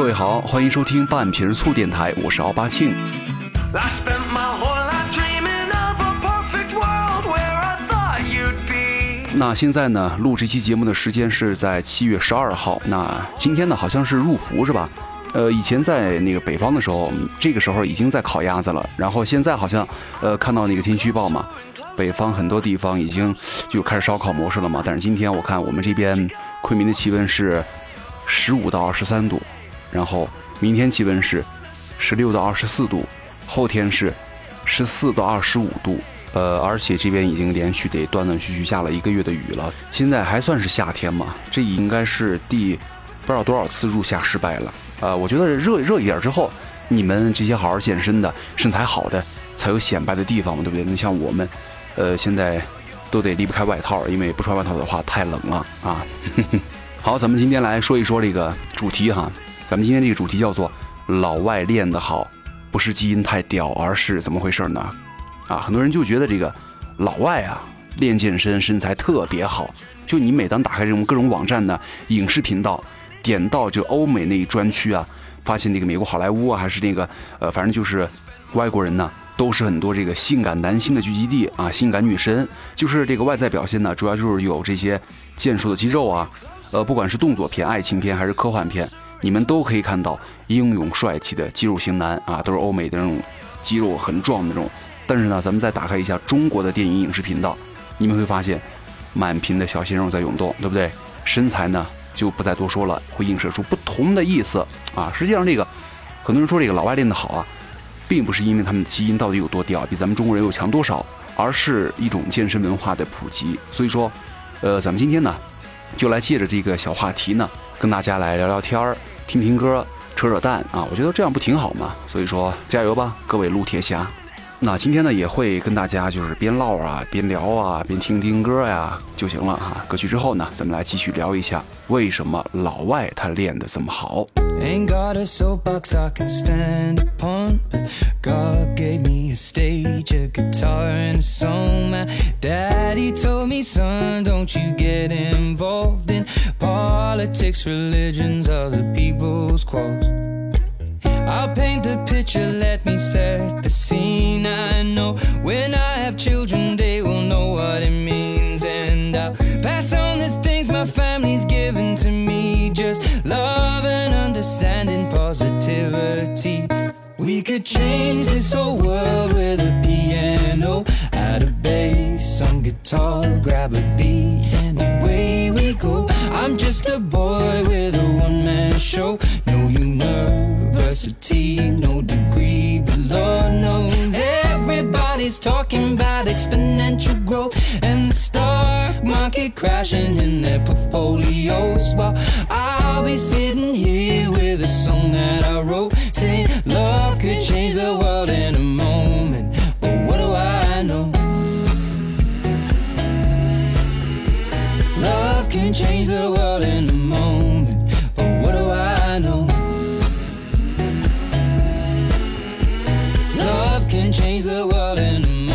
各位好，欢迎收听半瓶醋电台，我是奥巴庆。那现在呢，录这期节目的时间是在七月十二号。那今天呢，好像是入伏是吧？呃，以前在那个北方的时候，这个时候已经在烤鸭子了。然后现在好像，呃，看到那个天气预报嘛，北方很多地方已经就开始烧烤模式了嘛。但是今天我看我们这边昆明的气温是十五到二十三度，然后明天气温是十六到二十四度，后天是十四到二十五度。呃，而且这边已经连续得断断续续下了一个月的雨了。现在还算是夏天嘛？这应该是第不知道多少次入夏失败了。呃，我觉得热热一点之后，你们这些好好健身的、身材好的，才有显摆的地方嘛，对不对？那像我们，呃，现在都得离不开外套，因为不穿外套的话太冷了啊。好，咱们今天来说一说这个主题哈。咱们今天这个主题叫做“老外练得好，不是基因太屌，而是怎么回事呢？”啊，很多人就觉得这个老外啊练健身身材特别好，就你每当打开这种各种网站的影视频道，点到就欧美那一专区啊，发现那个美国好莱坞啊，还是那个呃，反正就是外国人呢，都是很多这个性感男星的聚集地啊，性感女神，就是这个外在表现呢，主要就是有这些健硕的肌肉啊，呃，不管是动作片、爱情片还是科幻片，你们都可以看到英勇帅气的肌肉型男啊，都是欧美的那种肌肉很壮的那种。但是呢，咱们再打开一下中国的电影影视频道，你们会发现满屏的小鲜肉在涌动，对不对？身材呢就不再多说了，会映射出不同的意思啊。实际上，这个很多人说这个老外练得好啊，并不是因为他们的基因到底有多屌，比咱们中国人又强多少，而是一种健身文化的普及。所以说，呃，咱们今天呢，就来借着这个小话题呢，跟大家来聊聊天儿，听听歌，扯扯淡啊。我觉得这样不挺好吗？所以说，加油吧，各位撸铁侠！那今天呢，也会跟大家就是边唠啊，边聊啊，边听听歌呀就行了哈。歌曲之后呢，咱们来继续聊一下为什么老外他练得这么好。I'll paint the picture, let me set the scene. I know when I have children, they will know what it means. And I'll pass on the things my family's given to me just love and understanding, positivity. We could change this whole world with a piano, add a bass, some guitar, grab a beat, and away we go. I'm just a boy portfolios. While I'll be sitting here with a song that I wrote, saying love could change the world in a moment. But what do I know? Love can change the world in a moment. But what do I know? Love can change the world in a moment.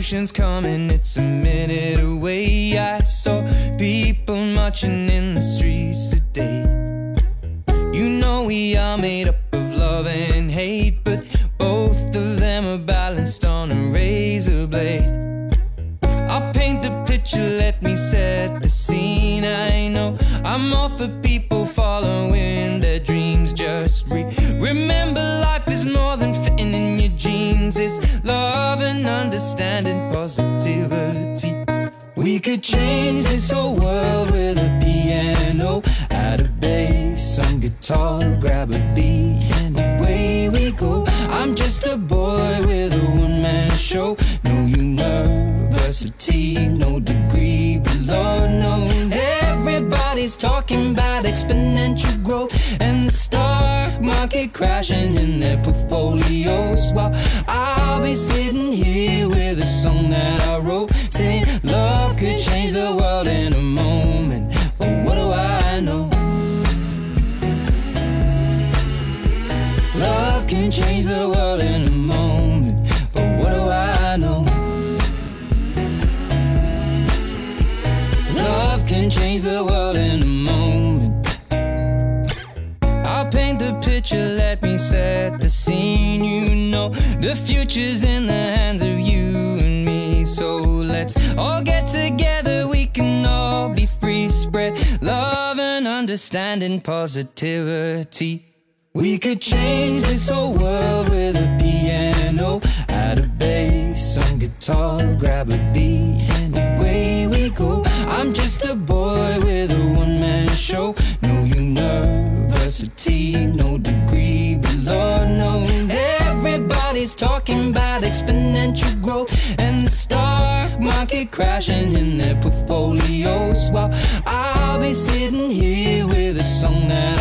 Revolution's coming, it's a minute away. I saw people marching in the streets today. You know we are made up could change this whole world with a piano, add a bass, some guitar, grab a beat, and away we go. I'm just a boy with a one man show. No university, no degree, but Lord knows everybody's talking about exponential growth and the stock market crashing in their portfolios. While I'll be sitting here with a song that I wrote, saying change the world in a moment. But what do I know? Love can change the world in a moment. But what do I know? Love can change the world in a moment. I'll paint the picture, let me set the scene. You know, the future's in the hands of you and me. So let's all get. Understanding, positivity. We could change this whole world with a piano, add a bass, some guitar, grab a beat, and away we go. I'm just a boy with a one man show. No university, no degree, but Lord knows everybody's talking about exponential growth and the stock crashing in their portfolios. While I'll be sitting here with a song that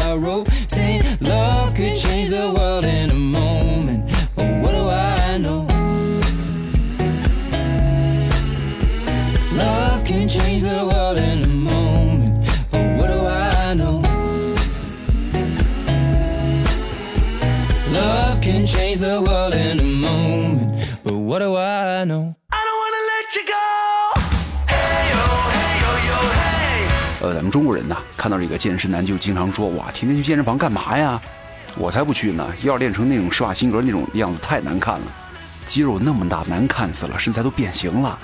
健身男就经常说，哇，天天去健身房干嘛呀？我才不去呢！要练成那种施瓦辛格那种样子，太难看了，肌肉那么大，难看死了，身材都变形了。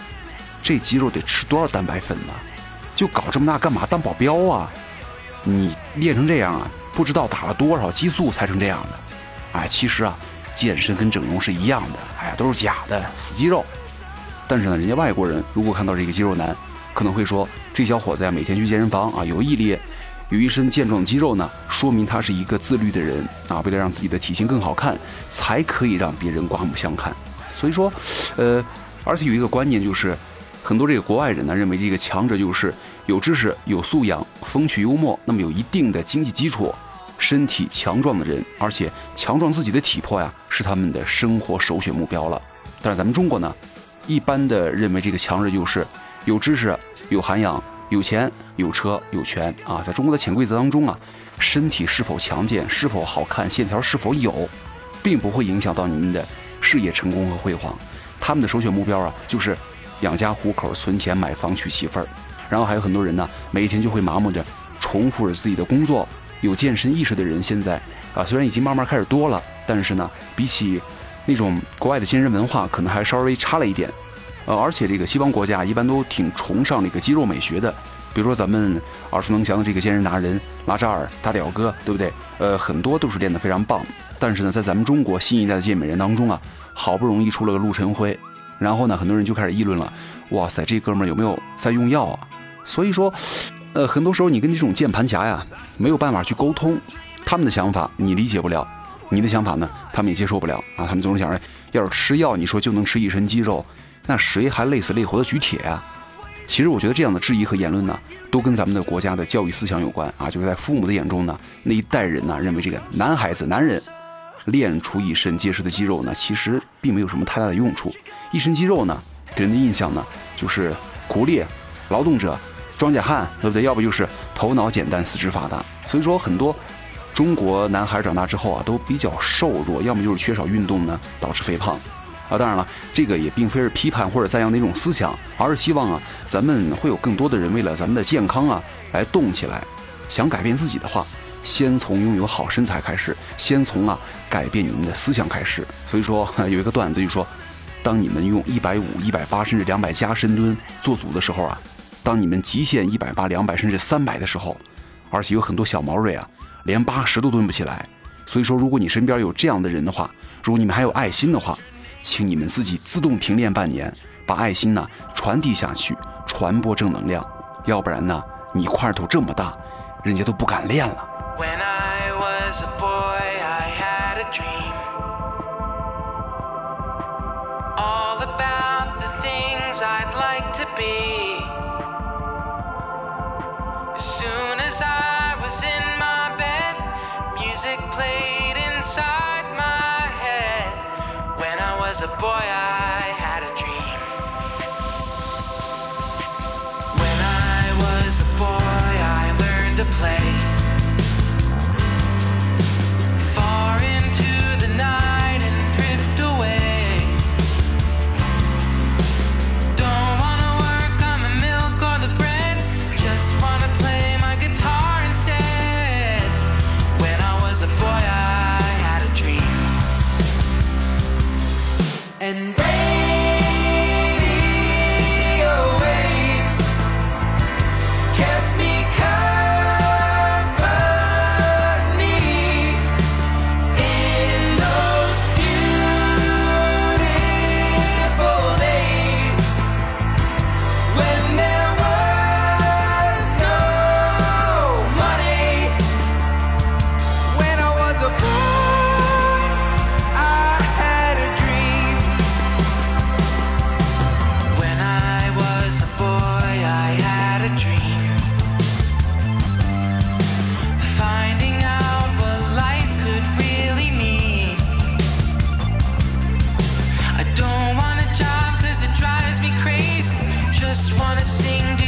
这肌肉得吃多少蛋白粉呢？就搞这么大干嘛？当保镖啊？你练成这样啊，不知道打了多少激素才成这样的。哎，其实啊，健身跟整容是一样的，哎，都是假的，死肌肉。但是呢，人家外国人如果看到这个肌肉男，可能会说，这小伙子呀，每天去健身房啊，有毅力，有一身健壮肌肉呢，说明他是一个自律的人啊。为了让自己的体型更好看，才可以让别人刮目相看。所以说，呃，而且有一个观念就是，很多这个国外人呢认为这个强者就是有知识、有素养、风趣幽默，那么有一定的经济基础。身体强壮的人，而且强壮自己的体魄呀，是他们的生活首选目标了。但是咱们中国呢，一般的认为这个强者就是有知识、有涵养、有钱、有车、有权啊。在中国的潜规则当中啊，身体是否强健、是否好看、线条是否有，并不会影响到你们的事业成功和辉煌。他们的首选目标啊，就是养家糊口、存钱、买房、娶媳妇儿。然后还有很多人呢，每一天就会麻木着重复着自己的工作。有健身意识的人现在啊，虽然已经慢慢开始多了，但是呢，比起那种国外的健身文化，可能还稍微差了一点。呃，而且这个西方国家一般都挺崇尚这个肌肉美学的，比如说咱们耳熟能详的这个健身达人拉扎尔大屌哥，对不对？呃，很多都是练得非常棒。但是呢，在咱们中国新一代的健美人当中啊，好不容易出了个陆晨辉，然后呢，很多人就开始议论了，哇塞，这哥们儿有没有在用药啊？所以说。呃，很多时候你跟这种键盘侠呀没有办法去沟通，他们的想法你理解不了，你的想法呢他们也接受不了啊。他们总是想着，要是吃药，你说就能吃一身肌肉，那谁还累死累活的举铁啊？其实我觉得这样的质疑和言论呢，都跟咱们的国家的教育思想有关啊。就是在父母的眼中呢，那一代人呢认为这个男孩子、男人练出一身结实的肌肉呢，其实并没有什么太大的用处。一身肌肉呢，给人的印象呢就是苦力、劳动者。庄稼汉，对不对？要不就是头脑简单、四肢发达。所以说，很多中国男孩长大之后啊，都比较瘦弱，要么就是缺少运动呢，导致肥胖。啊，当然了，这个也并非是批判或者赞扬的一种思想，而是希望啊，咱们会有更多的人为了咱们的健康啊，来动起来。想改变自己的话，先从拥有好身材开始，先从啊改变你们的思想开始。所以说，有一个段子就说，当你们用一百五、一百八甚至两百加深蹲做组的时候啊。当你们极限一百八、两百甚至三百的时候，而且有很多小毛锐啊，连八十都蹲不起来。所以说，如果你身边有这样的人的话，如果你们还有爱心的话，请你们自己自动停练半年，把爱心呢传递下去，传播正能量。要不然呢，你块头这么大，人家都不敢练了。When I was a boy, I had a dream. All about the things I'd like to be. Was a boy, I had a dream. When I was a boy, I learned to play. And just wanna sing,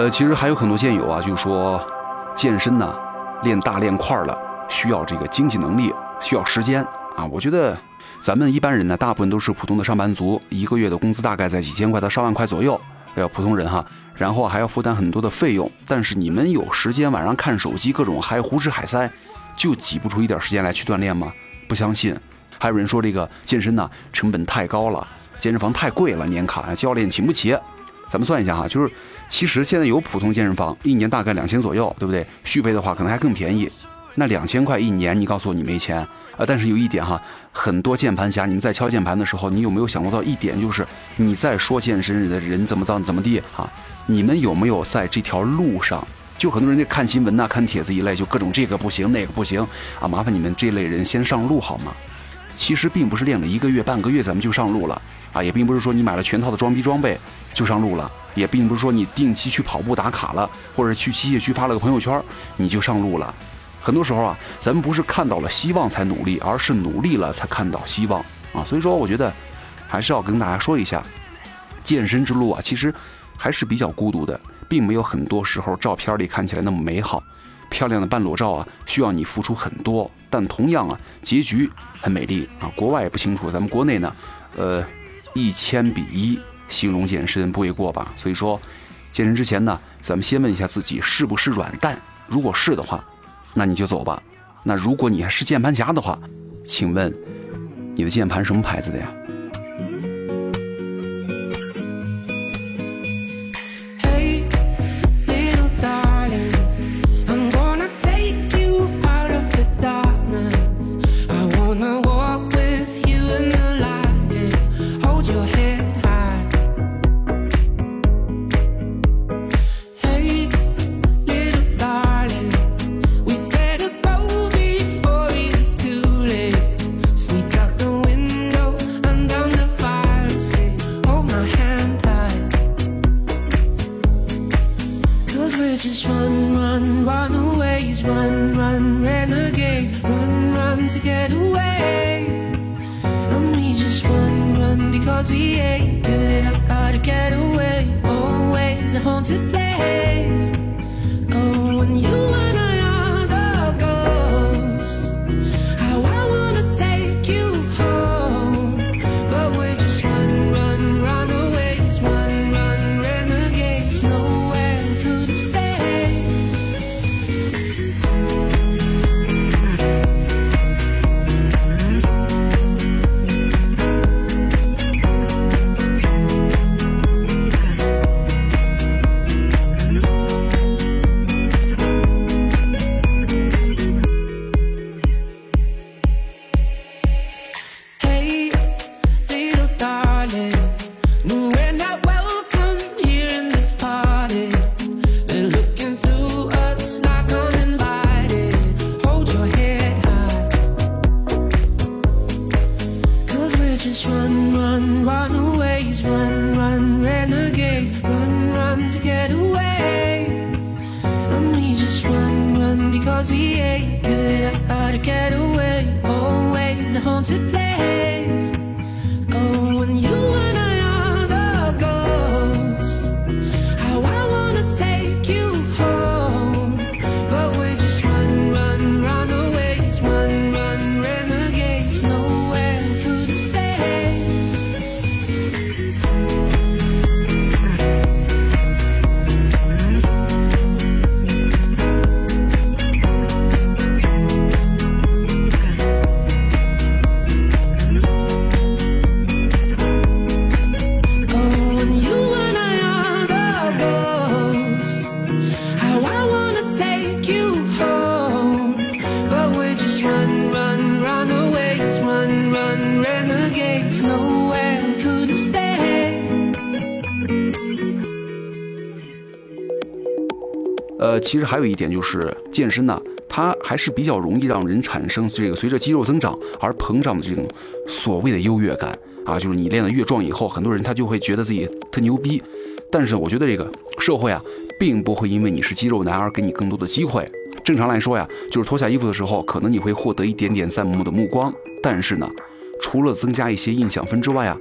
呃，其实还有很多健友啊，就说健身呢、练大练块儿了，需要这个经济能力，需要时间啊。我觉得咱们一般人呢，大部分都是普通的上班族，一个月的工资大概在几千块到上万块左右，要普通人哈，然后还要负担很多的费用。但是你们有时间晚上看手机，各种还胡吃海塞，就挤不出一点时间来去锻炼吗？不相信。还有人说这个健身呢成本太高了，健身房太贵了，年卡教练请不起。咱们算一下哈，就是其实现在有普通健身房，一年大概两千左右，对不对？续费的话可能还更便宜。那两千块一年，你告诉我你没钱啊？但是有一点哈，很多键盘侠，你们在敲键盘的时候，你有没有想过到一点，就是你在说健身的人怎么怎么怎么地啊？你们有没有在这条路上？就很多人在看新闻呐、看帖子一类，就各种这个不行那个不行啊！麻烦你们这类人先上路好吗？其实并不是练了一个月、半个月咱们就上路了啊，也并不是说你买了全套的装逼装备就上路了，也并不是说你定期去跑步打卡了，或者去器械区发了个朋友圈你就上路了。很多时候啊，咱们不是看到了希望才努力，而是努力了才看到希望啊。所以说，我觉得还是要跟大家说一下，健身之路啊，其实还是比较孤独的，并没有很多时候照片里看起来那么美好。漂亮的半裸照啊，需要你付出很多，但同样啊，结局很美丽啊。国外也不清楚，咱们国内呢，呃，一千比一形容健身不为过吧？所以说，健身之前呢，咱们先问一下自己是不是软蛋，如果是的话，那你就走吧。那如果你还是键盘侠的话，请问你的键盘什么牌子的呀？We're just run, run, runaways, run, run, renegades, run, run to get away. And we just run, run because we ain't giving it up, gotta get away. Always a haunted place. Oh, and you and 呃，其实还有一点就是健身呢，它还是比较容易让人产生这个随着肌肉增长而膨胀的这种所谓的优越感啊，就是你练得越壮以后，很多人他就会觉得自己特牛逼。但是我觉得这个社会啊，并不会因为你是肌肉男而给你更多的机会。正常来说呀，就是脱下衣服的时候，可能你会获得一点点赞慕的目光，但是呢，除了增加一些印象分之外啊，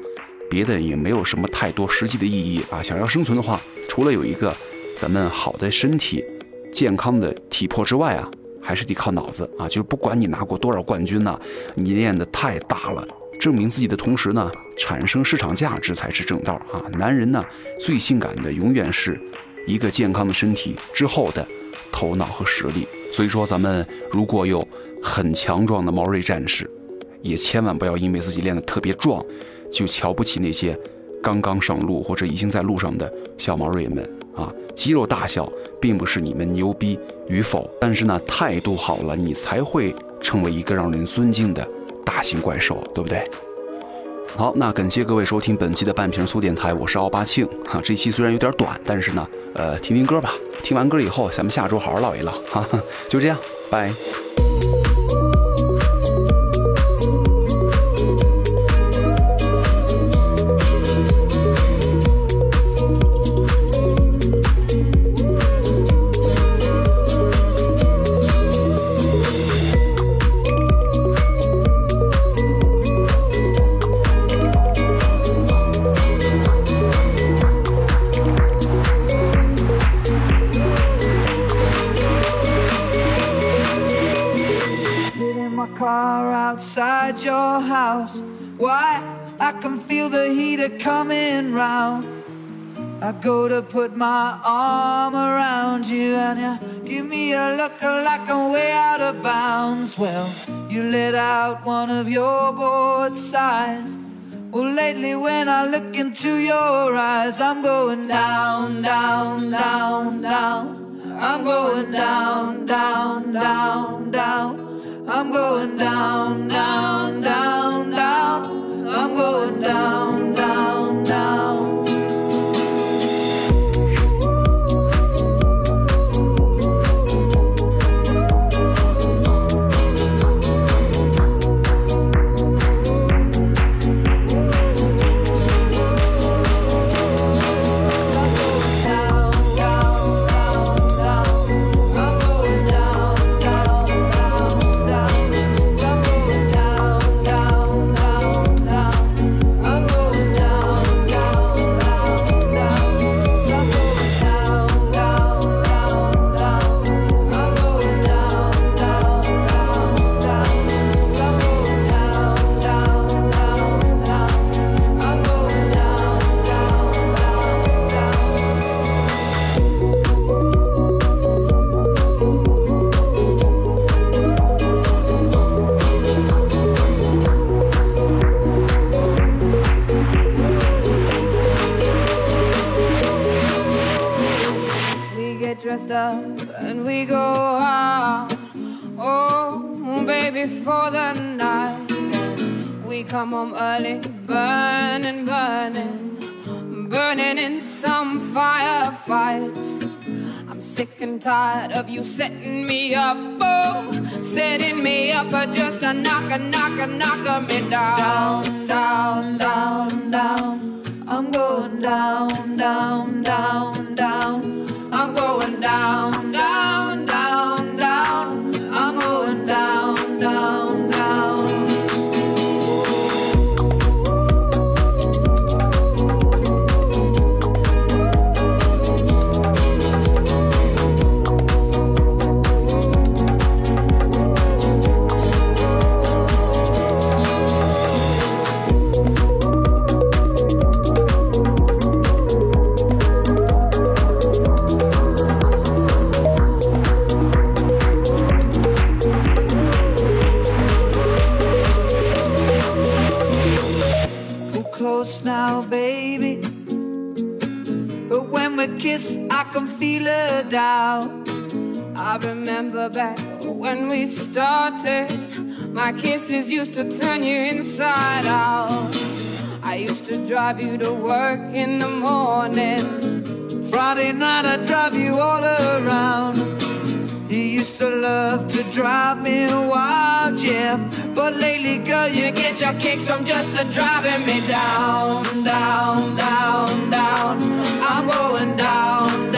别的也没有什么太多实际的意义啊。想要生存的话，除了有一个咱们好的身体、健康的体魄之外啊，还是得靠脑子啊。就是不管你拿过多少冠军呢、你练得太大了，证明自己的同时呢，产生市场价值才是正道啊。男人呢，最性感的永远是一个健康的身体之后的头脑和实力。所以说，咱们如果有很强壮的毛瑞战士，也千万不要因为自己练得特别壮，就瞧不起那些刚刚上路或者已经在路上的小毛瑞们啊！肌肉大小并不是你们牛逼与否，但是呢，态度好了，你才会成为一个让人尊敬的大型怪兽，对不对？好，那感谢各位收听本期的半瓶醋电台，我是奥巴庆哈。这期虽然有点短，但是呢，呃，听听歌吧。听完歌以后，咱们下周好好唠一唠哈。就这样，拜。Put my arm around you, and you give me a look like I'm way out of bounds. Well, you let out one of your bored sighs. Well, lately when I look into your eyes, I'm going down, down, down, down. I'm going down, down, down, down. I'm going down, down, down, down. I'm going down, down, Baby, the night. We come home early, burning, burning, burning in some firefight. I'm sick and tired of you setting me up, oh, setting me up for just a knock, a knock, a knock me down, down, down, down. I'm going down, down, down. Used to turn you inside out. I used to drive you to work in the morning. Friday night, I'd drive you all around. You used to love to drive me wild, yeah. But lately, girl, you get your kicks from just a driving me down, down, down, down. I'm going down.